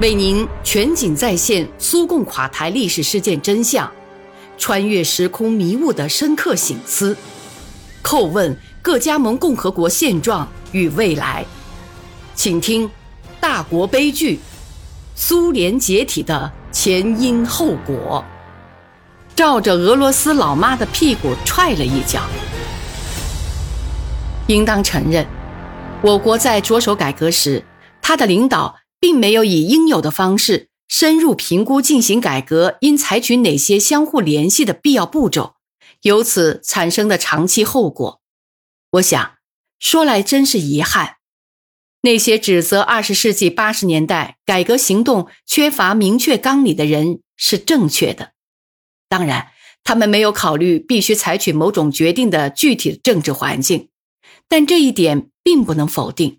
为您全景再现苏共垮台历史事件真相，穿越时空迷雾的深刻醒思，叩问各加盟共和国现状与未来。请听《大国悲剧：苏联解体的前因后果》。照着俄罗斯老妈的屁股踹了一脚。应当承认，我国在着手改革时，他的领导。并没有以应有的方式深入评估进行改革应采取哪些相互联系的必要步骤，由此产生的长期后果。我想说来真是遗憾。那些指责二十世纪八十年代改革行动缺乏明确纲领的人是正确的，当然，他们没有考虑必须采取某种决定的具体政治环境，但这一点并不能否定。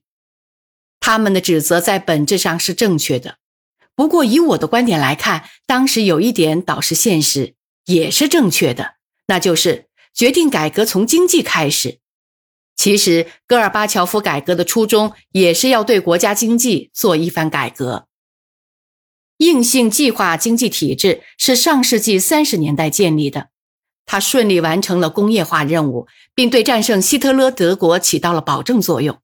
他们的指责在本质上是正确的，不过以我的观点来看，当时有一点倒是现实，也是正确的，那就是决定改革从经济开始。其实，戈尔巴乔夫改革的初衷也是要对国家经济做一番改革。硬性计划经济体制是上世纪三十年代建立的，它顺利完成了工业化任务，并对战胜希特勒德国起到了保证作用。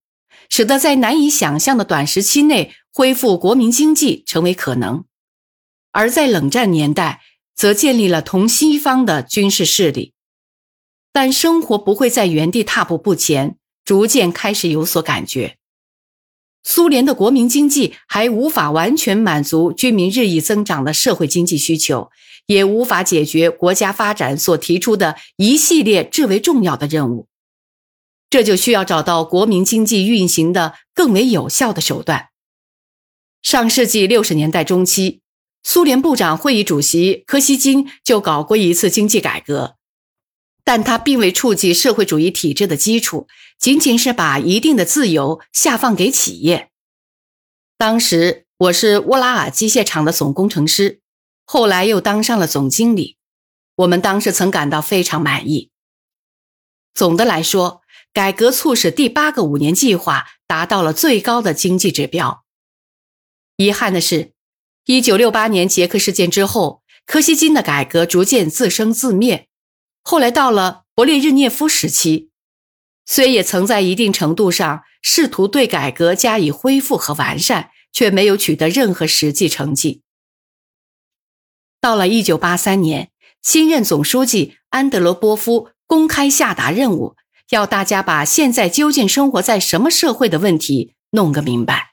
使得在难以想象的短时期内恢复国民经济成为可能，而在冷战年代则建立了同西方的军事势力。但生活不会在原地踏步不前，逐渐开始有所感觉。苏联的国民经济还无法完全满足居民日益增长的社会经济需求，也无法解决国家发展所提出的一系列至为重要的任务。这就需要找到国民经济运行的更为有效的手段。上世纪六十年代中期，苏联部长会议主席柯西金就搞过一次经济改革，但他并未触及社会主义体制的基础，仅仅是把一定的自由下放给企业。当时我是沃拉尔机械厂的总工程师，后来又当上了总经理，我们当时曾感到非常满意。总的来说。改革促使第八个五年计划达到了最高的经济指标。遗憾的是，一九六八年捷克事件之后，柯西金的改革逐渐自生自灭。后来到了勃列日涅夫时期，虽也曾在一定程度上试图对改革加以恢复和完善，却没有取得任何实际成绩。到了一九八三年，新任总书记安德罗波夫公开下达任务。要大家把现在究竟生活在什么社会的问题弄个明白，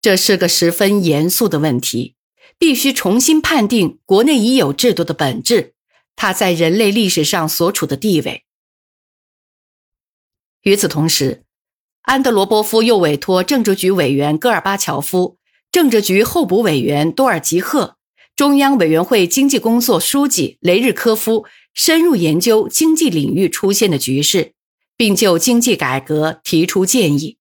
这是个十分严肃的问题，必须重新判定国内已有制度的本质，它在人类历史上所处的地位。与此同时，安德罗波夫又委托政治局委员戈尔巴乔夫、政治局候补委员多尔吉赫、中央委员会经济工作书记雷日科夫。深入研究经济领域出现的局势，并就经济改革提出建议。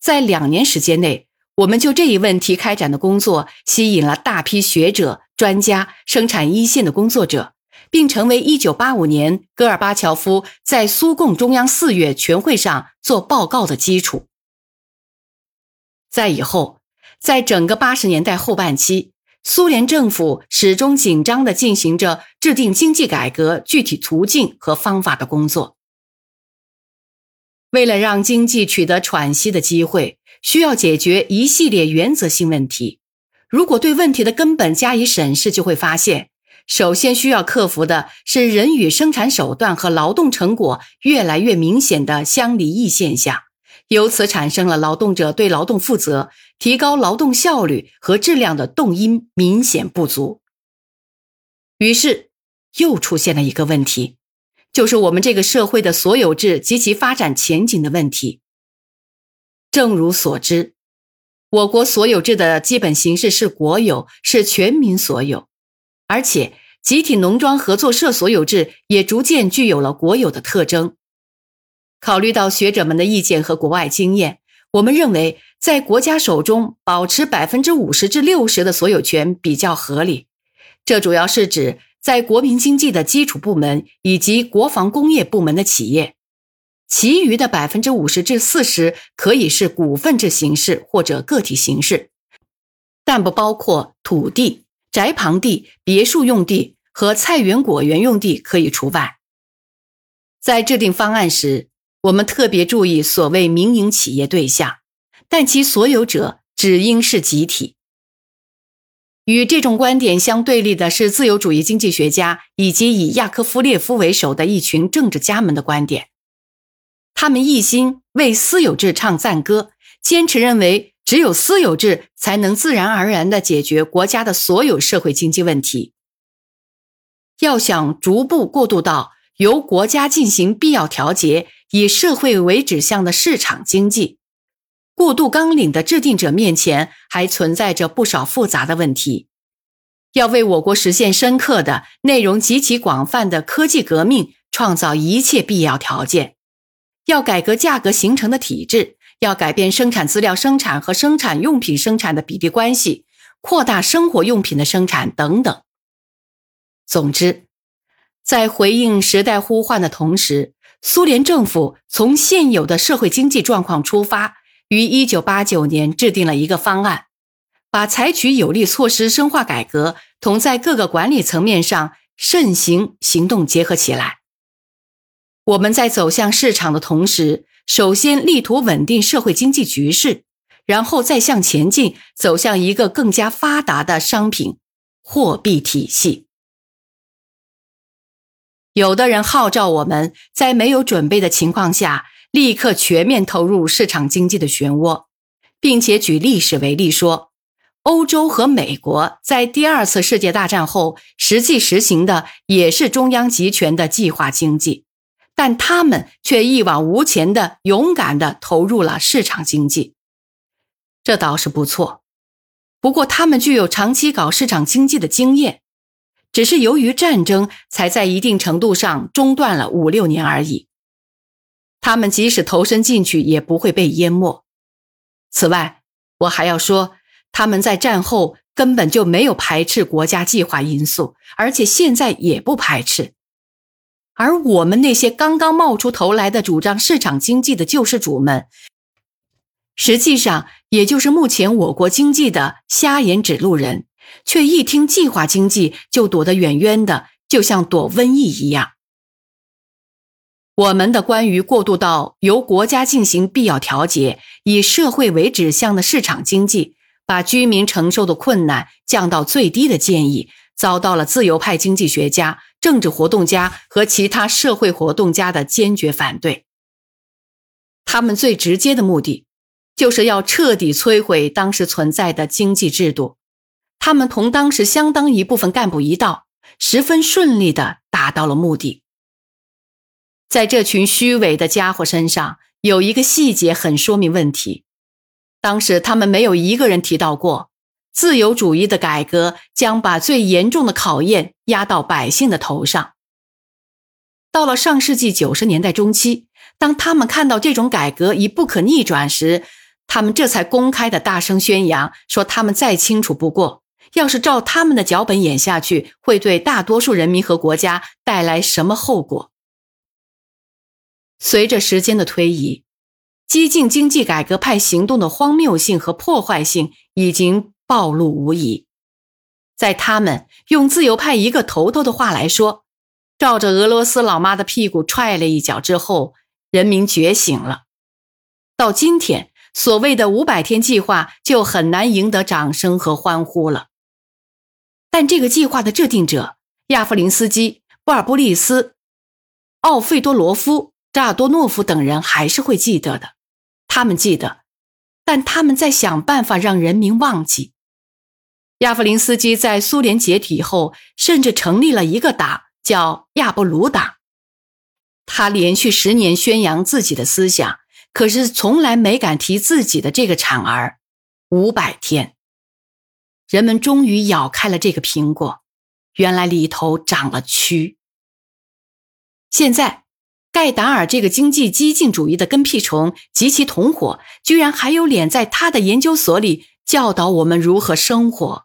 在两年时间内，我们就这一问题开展的工作，吸引了大批学者、专家、生产一线的工作者，并成为1985年戈尔巴乔夫在苏共中央四月全会上做报告的基础。在以后，在整个八十年代后半期。苏联政府始终紧张地进行着制定经济改革具体途径和方法的工作。为了让经济取得喘息的机会，需要解决一系列原则性问题。如果对问题的根本加以审视，就会发现，首先需要克服的是人与生产手段和劳动成果越来越明显的相离异现象。由此产生了劳动者对劳动负责、提高劳动效率和质量的动因明显不足。于是，又出现了一个问题，就是我们这个社会的所有制及其发展前景的问题。正如所知，我国所有制的基本形式是国有，是全民所有，而且集体农庄合作社所有制也逐渐具有了国有的特征。考虑到学者们的意见和国外经验，我们认为在国家手中保持百分之五十至六十的所有权比较合理。这主要是指在国民经济的基础部门以及国防工业部门的企业，其余的百分之五十至四十可以是股份制形式或者个体形式，但不包括土地、宅旁地、别墅用地和菜园、果园用地可以除外。在制定方案时，我们特别注意所谓民营企业对象，但其所有者只应是集体。与这种观点相对立的是自由主义经济学家以及以亚科夫列夫为首的一群政治家们的观点。他们一心为私有制唱赞歌，坚持认为只有私有制才能自然而然地解决国家的所有社会经济问题。要想逐步过渡到由国家进行必要调节、以社会为指向的市场经济。过渡纲领的制定者面前还存在着不少复杂的问题，要为我国实现深刻的、内容极其广泛的科技革命创造一切必要条件；要改革价格形成的体制；要改变生产资料生产和生产用品生产的比例关系；扩大生活用品的生产等等。总之，在回应时代呼唤的同时，苏联政府从现有的社会经济状况出发。于一九八九年制定了一个方案，把采取有力措施深化改革同在各个管理层面上慎行行动结合起来。我们在走向市场的同时，首先力图稳定社会经济局势，然后再向前进，走向一个更加发达的商品货币体系。有的人号召我们在没有准备的情况下。立刻全面投入市场经济的漩涡，并且举历史为例说，欧洲和美国在第二次世界大战后实际实行的也是中央集权的计划经济，但他们却一往无前的勇敢的投入了市场经济，这倒是不错。不过他们具有长期搞市场经济的经验，只是由于战争才在一定程度上中断了五六年而已。他们即使投身进去，也不会被淹没。此外，我还要说，他们在战后根本就没有排斥国家计划因素，而且现在也不排斥。而我们那些刚刚冒出头来的主张市场经济的救世主们，实际上也就是目前我国经济的瞎眼指路人，却一听计划经济就躲得远远的，就像躲瘟疫一样。我们的关于过渡到由国家进行必要调节、以社会为指向的市场经济，把居民承受的困难降到最低的建议，遭到了自由派经济学家、政治活动家和其他社会活动家的坚决反对。他们最直接的目的，就是要彻底摧毁当时存在的经济制度。他们同当时相当一部分干部一道，十分顺利地达到了目的。在这群虚伪的家伙身上，有一个细节很说明问题。当时他们没有一个人提到过，自由主义的改革将把最严重的考验压到百姓的头上。到了上世纪九十年代中期，当他们看到这种改革已不可逆转时，他们这才公开的大声宣扬，说他们再清楚不过，要是照他们的脚本演下去，会对大多数人民和国家带来什么后果。随着时间的推移，激进经济改革派行动的荒谬性和破坏性已经暴露无遗。在他们用自由派一个头头的话来说，照着俄罗斯老妈的屁股踹了一脚之后，人民觉醒了。到今天，所谓的五百天计划就很难赢得掌声和欢呼了。但这个计划的制定者亚夫林斯基、布尔布利斯、奥费多罗夫。扎尔多诺夫等人还是会记得的，他们记得，但他们在想办法让人民忘记。亚夫林斯基在苏联解体后，甚至成立了一个党，叫亚布鲁党。他连续十年宣扬自己的思想，可是从来没敢提自己的这个产儿——五百天。人们终于咬开了这个苹果，原来里头长了蛆。现在。盖达尔这个经济激进主义的跟屁虫及其同伙，居然还有脸在他的研究所里教导我们如何生活。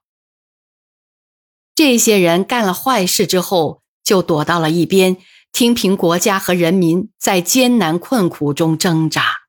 这些人干了坏事之后，就躲到了一边，听凭国家和人民在艰难困苦中挣扎。